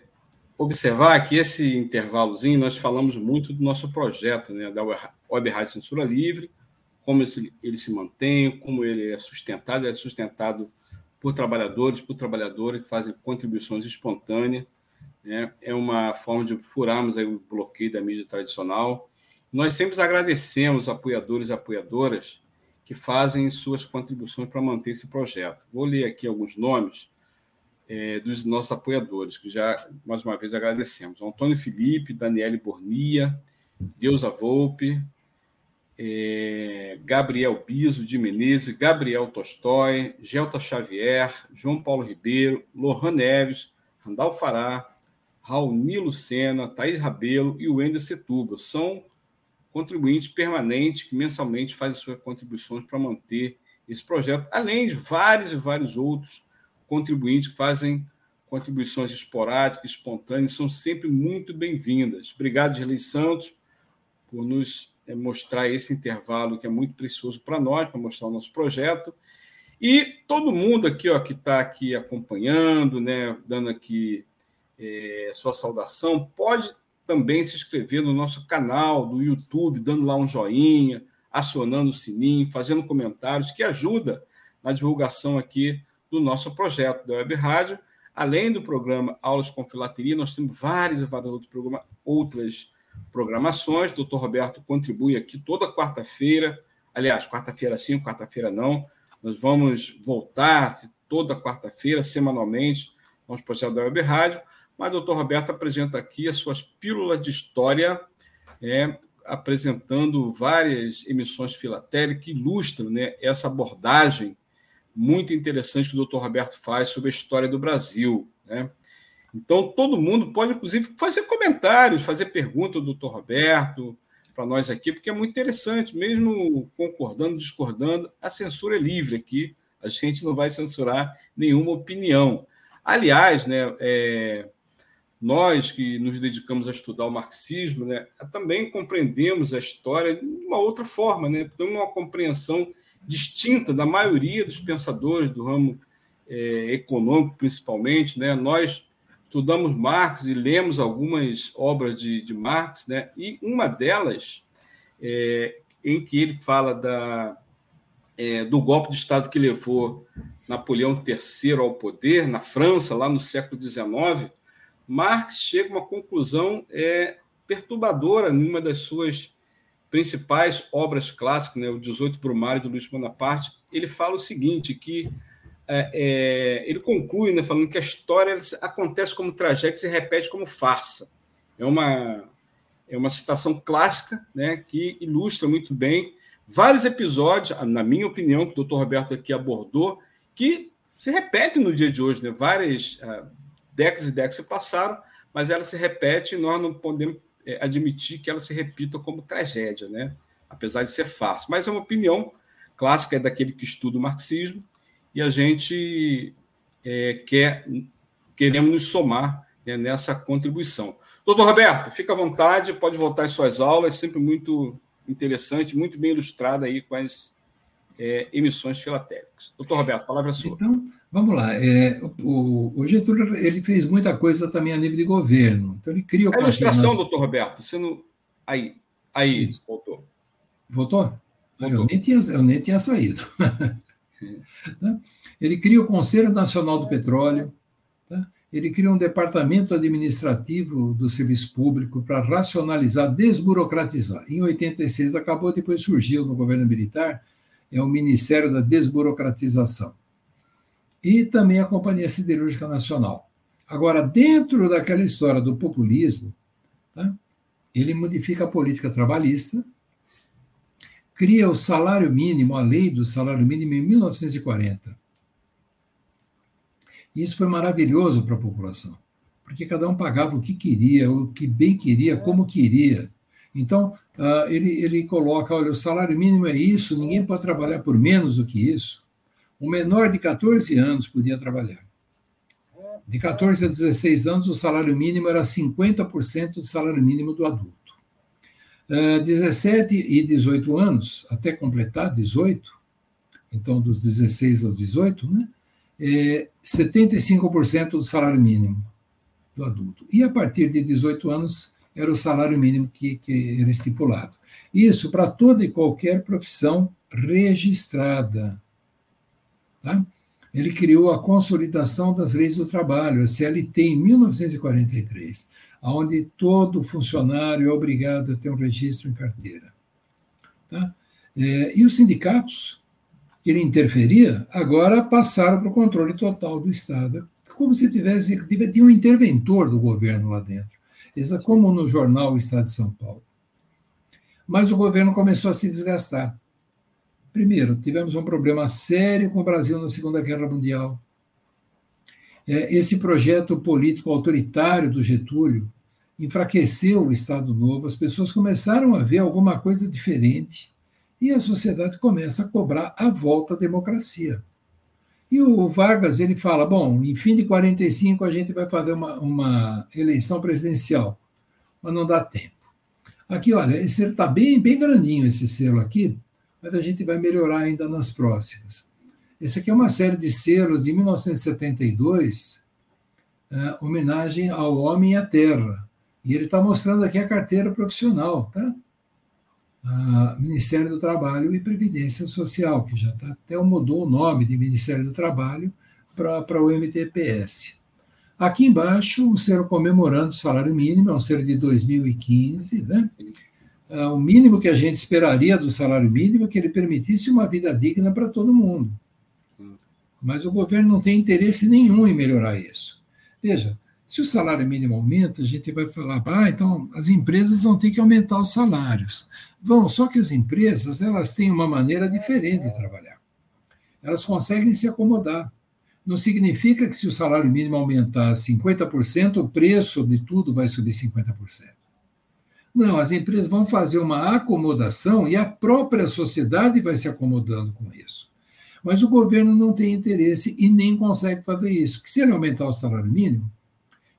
observar que esse intervalozinho nós falamos muito do nosso projeto, né, da Web Rádio Censura Livre, como ele se mantém, como ele é sustentado, é sustentado por trabalhadores, por trabalhadoras que fazem contribuições espontâneas. Né? É uma forma de furarmos aí o bloqueio da mídia tradicional. Nós sempre agradecemos apoiadores e apoiadoras que fazem suas contribuições para manter esse projeto. Vou ler aqui alguns nomes é, dos nossos apoiadores, que já, mais uma vez, agradecemos. Antônio Felipe, Daniele Bornia, Deusa Volpe, é, Gabriel Biso de Menezes, Gabriel Tolstói, Gelta Xavier, João Paulo Ribeiro, Lohan Neves, Randall Fará, Raoni Lucena, Thaís Rabelo e Wendel Setuba. São contribuintes permanentes que mensalmente fazem suas contribuições para manter esse projeto, além de vários e vários outros contribuintes fazem contribuições esporádicas, espontâneas, são sempre muito bem-vindas. Obrigado, Gerlei Santos, por nos eh, mostrar esse intervalo que é muito precioso para nós, para mostrar o nosso projeto. E todo mundo aqui ó, que está aqui acompanhando, né, dando aqui é, sua saudação, pode também se inscrever no nosso canal do YouTube, dando lá um joinha, acionando o sininho, fazendo comentários, que ajuda na divulgação aqui do nosso projeto da Web Rádio. Além do programa Aulas com Filateria, nós temos vários, vários outros programa, outras programações. O doutor Roberto contribui aqui toda quarta-feira. Aliás, quarta-feira sim, quarta-feira não. Nós vamos voltar toda quarta-feira, semanalmente, com os projetos da Web Rádio. Mas o doutor Roberto apresenta aqui as suas pílulas de história, é, apresentando várias emissões filatéricas que ilustram né, essa abordagem muito interessante que o doutor Roberto faz sobre a história do Brasil. Né? Então, todo mundo pode, inclusive, fazer comentários, fazer perguntas ao doutor Roberto, para nós aqui, porque é muito interessante, mesmo concordando, discordando, a censura é livre aqui, a gente não vai censurar nenhuma opinião. Aliás, né, é, nós que nos dedicamos a estudar o marxismo, né, também compreendemos a história de uma outra forma, né, temos uma compreensão distinta da maioria dos pensadores do ramo é, econômico, principalmente. Né, nós estudamos Marx e lemos algumas obras de, de Marx, né, e uma delas, é, em que ele fala da, é, do golpe de Estado que levou Napoleão III ao poder na França, lá no século XIX, Marx chega a uma conclusão é, perturbadora numa das suas principais obras clássicas, né, o 18 Brumário do Luiz Bonaparte. Ele fala o seguinte, que é, é, ele conclui né, falando que a história acontece como tragédia e se repete como farsa. É uma, é uma citação clássica né, que ilustra muito bem vários episódios, na minha opinião, que o doutor Roberto aqui abordou, que se repetem no dia de hoje. Né? Várias, uh, décadas e décadas se passaram, mas ela se repete e nós não podemos é, admitir que ela se repita como tragédia, né? apesar de ser fácil. Mas é uma opinião clássica é daquele que estuda o marxismo e a gente é, quer queremos nos somar né, nessa contribuição. Doutor Roberto, fica à vontade, pode voltar às suas aulas, sempre muito interessante, muito bem ilustrada aí com as é, emissões filatéricas. Doutor Roberto, palavra é sua. Então, Vamos lá. É, o, o, Getúlio ele fez muita coisa também a nível de governo. Então ele cria o a ilustração, doutor Roberto. Você não... Aí, aí, Isso. voltou. Voltou? voltou. Eu, nem tinha, eu nem tinha saído. Né? ele cria o Conselho Nacional do Petróleo. Tá? Ele cria um departamento administrativo do serviço público para racionalizar, desburocratizar. Em 86 acabou, depois surgiu no governo militar é o Ministério da Desburocratização e também a Companhia Siderúrgica Nacional. Agora, dentro daquela história do populismo, tá? ele modifica a política trabalhista, cria o salário mínimo, a lei do salário mínimo em 1940. E isso foi maravilhoso para a população, porque cada um pagava o que queria, o que bem queria, como queria. Então, uh, ele, ele coloca: olha, o salário mínimo é isso, ninguém pode trabalhar por menos do que isso. O menor de 14 anos podia trabalhar. De 14 a 16 anos, o salário mínimo era 50% do salário mínimo do adulto. Uh, ah, 17 e 18 anos, até completar 18, então dos 16 aos 18, né, é 75% do salário mínimo do adulto. E a partir de 18 anos, era o salário mínimo que, que era estipulado. Isso para toda e qualquer profissão registrada. Tá? Ele criou a Consolidação das Leis do Trabalho, a CLT, em 1943, onde todo funcionário é obrigado a ter um registro em carteira. Tá? É, e os sindicatos, que ele interferia, agora passaram para o controle total do Estado, como se tivesse tinha um interventor do governo lá dentro. Como no jornal o Estado de São Paulo. Mas o governo começou a se desgastar. Primeiro, tivemos um problema sério com o Brasil na Segunda Guerra Mundial. É, esse projeto político autoritário do Getúlio enfraqueceu o Estado Novo, as pessoas começaram a ver alguma coisa diferente e a sociedade começa a cobrar a volta à democracia. E o Vargas ele fala: bom, em fim de 45 a gente vai fazer uma, uma eleição presidencial, mas não dá tempo. Aqui, olha, esse está bem, bem grandinho esse selo aqui, mas a gente vai melhorar ainda nas próximas. Esse aqui é uma série de selos de 1972, é, homenagem ao homem e à terra. E ele está mostrando aqui a carteira profissional, tá? A Ministério do Trabalho e Previdência Social, que já tá, até mudou o nome de Ministério do Trabalho para o MTPS. Aqui embaixo, um ser comemorando o salário mínimo, é um ser de 2015, né? É, o mínimo que a gente esperaria do salário mínimo é que ele permitisse uma vida digna para todo mundo. Mas o governo não tem interesse nenhum em melhorar isso. Veja, se o salário mínimo aumenta, a gente vai falar, ah, então as empresas vão ter que aumentar os salários. Vão, só que as empresas elas têm uma maneira diferente de trabalhar. Elas conseguem se acomodar. Não significa que se o salário mínimo aumentar 50%, o preço de tudo vai subir 50%. Não, as empresas vão fazer uma acomodação e a própria sociedade vai se acomodando com isso. Mas o governo não tem interesse e nem consegue fazer isso. Porque se ele aumentar o salário mínimo,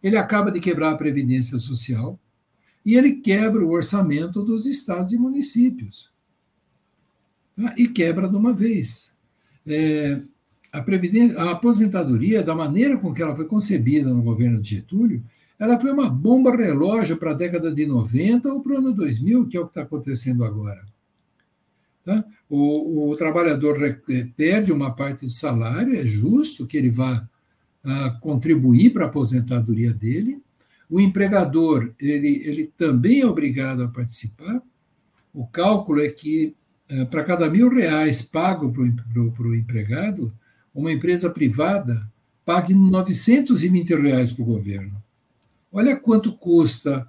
ele acaba de quebrar a previdência social e ele quebra o orçamento dos estados e municípios. Tá? E quebra de uma vez. É, a, previdência, a aposentadoria, da maneira com que ela foi concebida no governo de Getúlio, ela foi uma bomba relógio para a década de 90 ou para o ano 2000, que é o que está acontecendo agora. Tá? O, o, trabalhador perde uma parte do salário, é justo que ele vá uh, contribuir para a aposentadoria dele. O empregador ele, ele também é obrigado a participar. O cálculo é que, uh, para cada mil reais pago para o empregado, uma empresa privada pague 920 reais para o governo. Olha quanto custa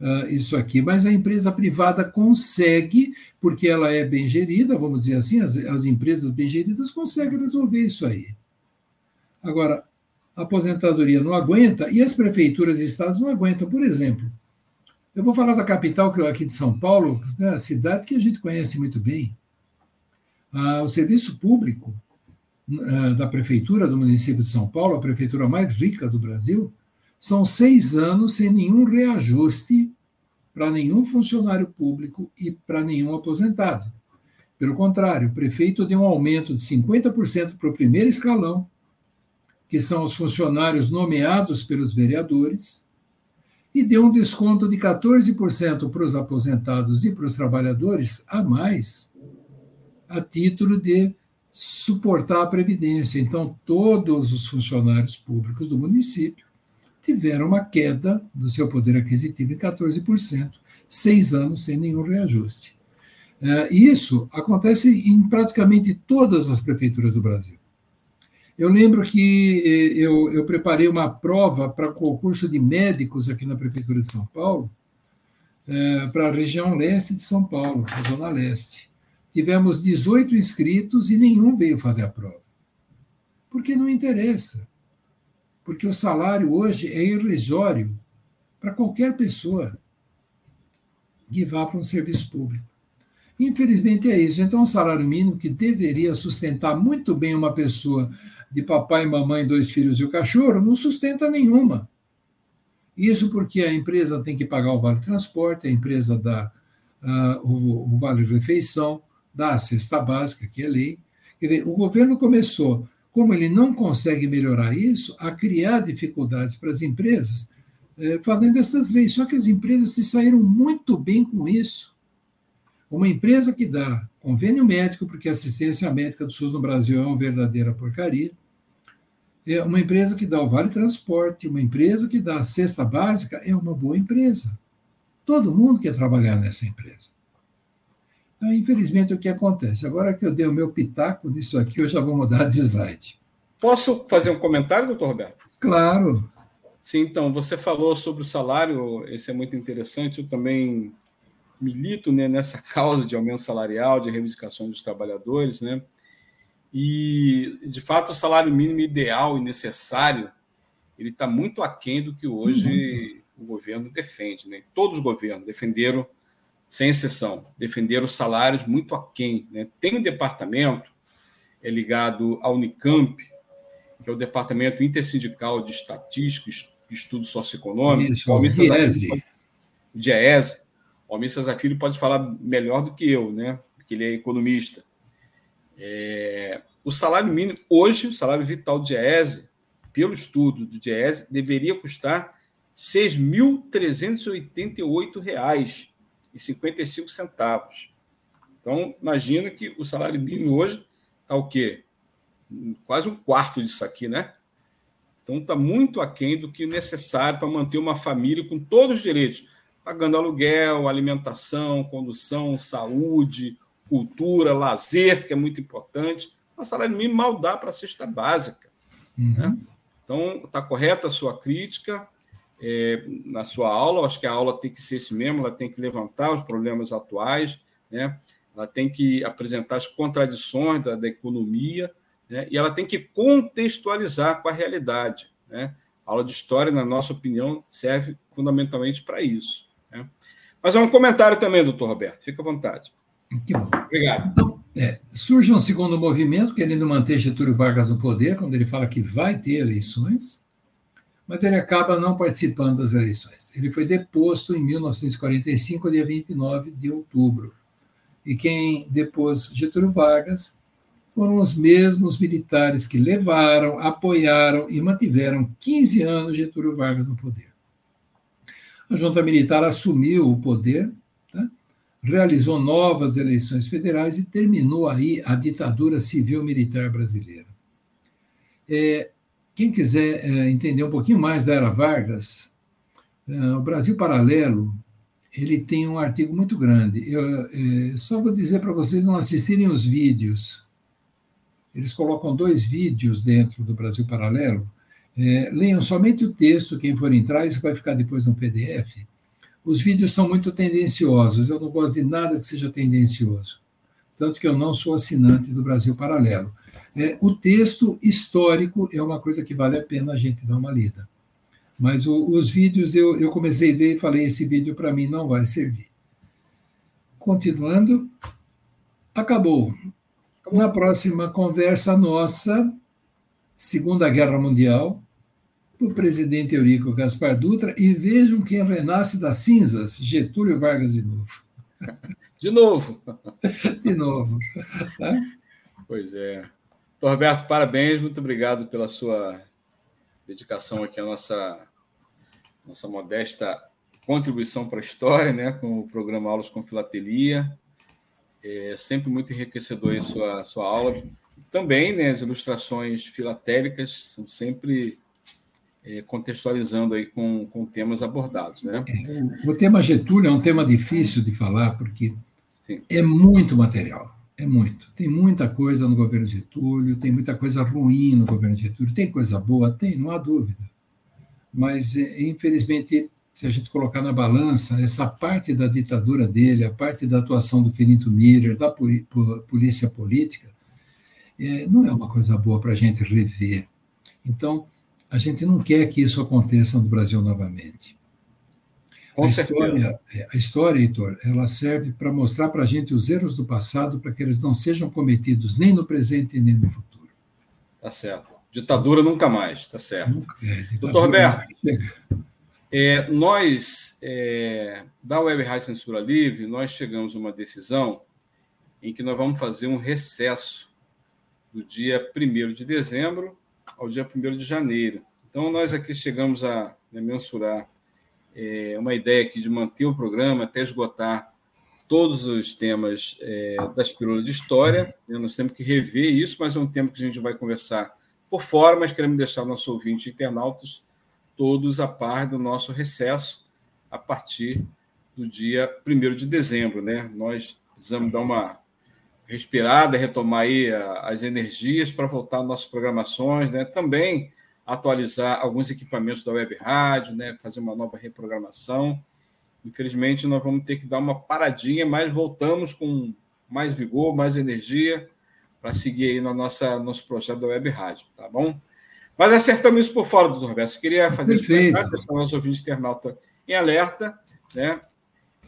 uh, isso aqui, mas a empresa privada consegue, porque ela é bem gerida, vamos dizer assim, as, as empresas bem geridas conseguem resolver isso aí. Agora, a aposentadoria não aguenta e as prefeituras e estados não aguentam. Por exemplo, eu vou falar da capital aqui de São Paulo, né, a cidade que a gente conhece muito bem. Ah, o serviço público ah, da prefeitura do município de São Paulo, a prefeitura mais rica do Brasil, são seis anos sem nenhum reajuste para nenhum funcionário público e para nenhum aposentado. Pelo contrário, o prefeito deu um aumento de 50% para o primeiro escalão, que são os funcionários nomeados pelos vereadores, e deu um desconto de 14% para os aposentados e para os trabalhadores a mais, a título de suportar a previdência. Então, todos os funcionários públicos do município tiveram uma queda do seu poder aquisitivo em 14%, seis anos sem nenhum reajuste. É, isso acontece em praticamente todas as prefeituras do Brasil. Eu lembro que eh, eu, eu preparei uma prova para concurso de médicos aqui na Prefeitura de São Paulo, é, para a região leste de São Paulo, a Zona Leste. Tivemos 18 inscritos e nenhum veio fazer a prova. Porque não interessa porque o salário hoje é irrisório para qualquer pessoa que vá para um serviço público. Infelizmente é isso. Então, o salário mínimo que deveria sustentar muito bem uma pessoa de papai, mamãe, dois filhos e o cachorro, não sustenta nenhuma. Isso porque a empresa tem que pagar o vale transporte, a empresa dá uh, o, o, vale refeição, dá a cesta básica, que é lei. Dizer, o governo começou como ele não consegue melhorar isso, a criar dificuldades para as empresas, é, fazendo essas leis. Só que as empresas se saíram muito bem com isso. Uma empresa que dá convênio médico, porque a assistência médica do SUS no Brasil é uma verdadeira porcaria, é uma empresa que dá o vale transporte, uma empresa que dá a cesta básica, é uma boa empresa. Todo mundo quer trabalhar nessa empresa. Então, infelizmente, o que acontece? Agora que eu dei o meu pitaco nisso aqui, eu já vou mudar de slide. Posso fazer um comentário, doutor Roberto? Claro. Sim, então, você falou sobre o salário, esse é muito interessante, eu também milito né, nessa causa de aumento salarial, de reivindicação dos trabalhadores, né? E, de fato, o salário mínimo ideal e necessário, ele está muito aquém do que hoje uhum. o governo defende, né? Todos os governos defenderam sem exceção, defenderam salários muito aquém. Né? Tem um departamento é ligado à Unicamp, que é o Departamento Intersindical de Estatística e Estudos Socioeconômicos. Isso, o DIESE. O Almir Cesar Filho pode falar melhor do que eu, né? porque ele é economista. É... O salário mínimo, hoje, o salário vital do DIESE, pelo estudo do DIESE, deveria custar R$ 6.388,55. Então, imagina que o salário mínimo hoje está o quê? Quase um quarto disso aqui, né? Então, está muito aquém do que necessário para manter uma família com todos os direitos, pagando aluguel, alimentação, condução, saúde, cultura, lazer, que é muito importante. O salário mínimo mal dá para a cesta básica. Uhum. Né? Então, está correta a sua crítica é, na sua aula. Acho que a aula tem que ser isso mesmo, ela tem que levantar os problemas atuais, né? ela tem que apresentar as contradições da, da economia, né? e ela tem que contextualizar com a realidade. Né? A aula de história, na nossa opinião, serve fundamentalmente para isso. Né? Mas é um comentário também, doutor Roberto, fica à vontade. Que bom. Obrigado. Então, é, surge um segundo movimento querendo manter Getúlio Vargas no poder, quando ele fala que vai ter eleições, mas ele acaba não participando das eleições. Ele foi deposto em 1945, dia 29 de outubro. E quem depôs Getúlio Vargas foram os mesmos militares que levaram, apoiaram e mantiveram 15 anos Getúlio Vargas no poder. A junta militar assumiu o poder realizou novas eleições federais e terminou aí a ditadura civil-militar brasileira. É, quem quiser é, entender um pouquinho mais da Era Vargas, é, o Brasil Paralelo ele tem um artigo muito grande. Eu é, só vou dizer para vocês não assistirem os vídeos. Eles colocam dois vídeos dentro do Brasil Paralelo. Leiam somente o texto, quem for entrar, isso vai ficar depois no PDF os vídeos são muito tendenciosos. Eu não gosto de nada que seja tendencioso. Tanto que eu não sou assinante do Brasil Paralelo. É, o texto histórico é uma coisa que vale a pena a gente dar uma lida. Mas o, os vídeos eu, eu comecei a ver e falei: esse vídeo para mim não vai servir. Continuando, acabou. Na próxima conversa nossa, Segunda Guerra Mundial, o presidente Eurico Gaspar Dutra e vejam quem renasce das cinzas, Getúlio Vargas de novo. De novo. De novo. Pois é. Roberto, parabéns, muito obrigado pela sua dedicação aqui à nossa, nossa modesta contribuição para a história, né, com o programa Aulas com Filatelia. É sempre muito enriquecedor a sua, sua aula. Também, né, as ilustrações filatélicas são sempre é, contextualizando aí com, com temas abordados. Né? O tema Getúlio é um tema difícil de falar, porque Sim. é muito material, é muito. Tem muita coisa no governo Getúlio, tem muita coisa ruim no governo Getúlio, tem coisa boa? Tem, não há dúvida. Mas, é, infelizmente, se a gente colocar na balança, essa parte da ditadura dele, a parte da atuação do Finito Miller, da polícia política, é, não é uma coisa boa para a gente rever. Então, a gente não quer que isso aconteça no Brasil novamente. Com a história, a história, Heitor, ela serve para mostrar para a gente os erros do passado para que eles não sejam cometidos nem no presente nem no futuro. Tá certo. Ditadura nunca mais, tá certo. Nunca, é, Doutor Roberto, é, nós, é, da Web Rádio Censura Livre, nós chegamos a uma decisão em que nós vamos fazer um recesso do dia 1 de dezembro ao dia 1 de janeiro. Então, nós aqui chegamos a mensurar é, uma ideia aqui de manter o programa até esgotar todos os temas é, das pílulas de história. Nós temos que rever isso, mas é um tema que a gente vai conversar por fora, mas queremos deixar nosso ouvinte internautas todos a par do nosso recesso a partir do dia 1 de dezembro. Né? Nós precisamos dar uma respirada, retomar aí as energias para voltar às nossas programações, né? Também atualizar alguns equipamentos da web rádio, né? Fazer uma nova reprogramação. Infelizmente, nós vamos ter que dar uma paradinha, mas voltamos com mais vigor, mais energia para seguir aí no nossa, nosso projeto da web rádio, tá bom? Mas acertamos isso por fora, doutor Roberto. Queria fazer Perfeito. esse comentário, nosso ouvinte internauta em alerta, né?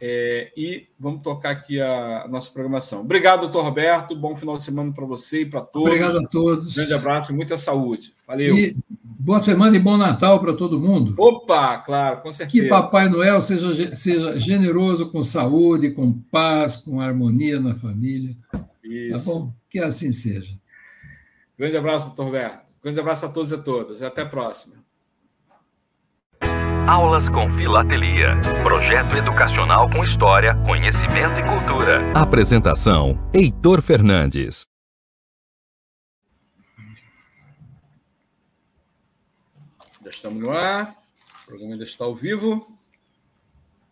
É, e vamos tocar aqui a, nossa programação. Obrigado, doutor Roberto. Bom final de semana para você e para todos. Obrigado a todos. grande abraço e muita saúde. Valeu. E boa semana e bom Natal para todo mundo. Opa, claro, com certeza. Que Papai Noel seja, seja generoso com saúde, com paz, com harmonia na família. Isso. Tá bom? Que assim seja. Grande abraço, doutor Roberto. Grande abraço a todos e a todas. E até a próxima. Aulas com Filatelia. Projeto educacional com história, conhecimento e cultura. Apresentação: Heitor Fernandes. Já estamos no ar. O programa ainda está ao vivo.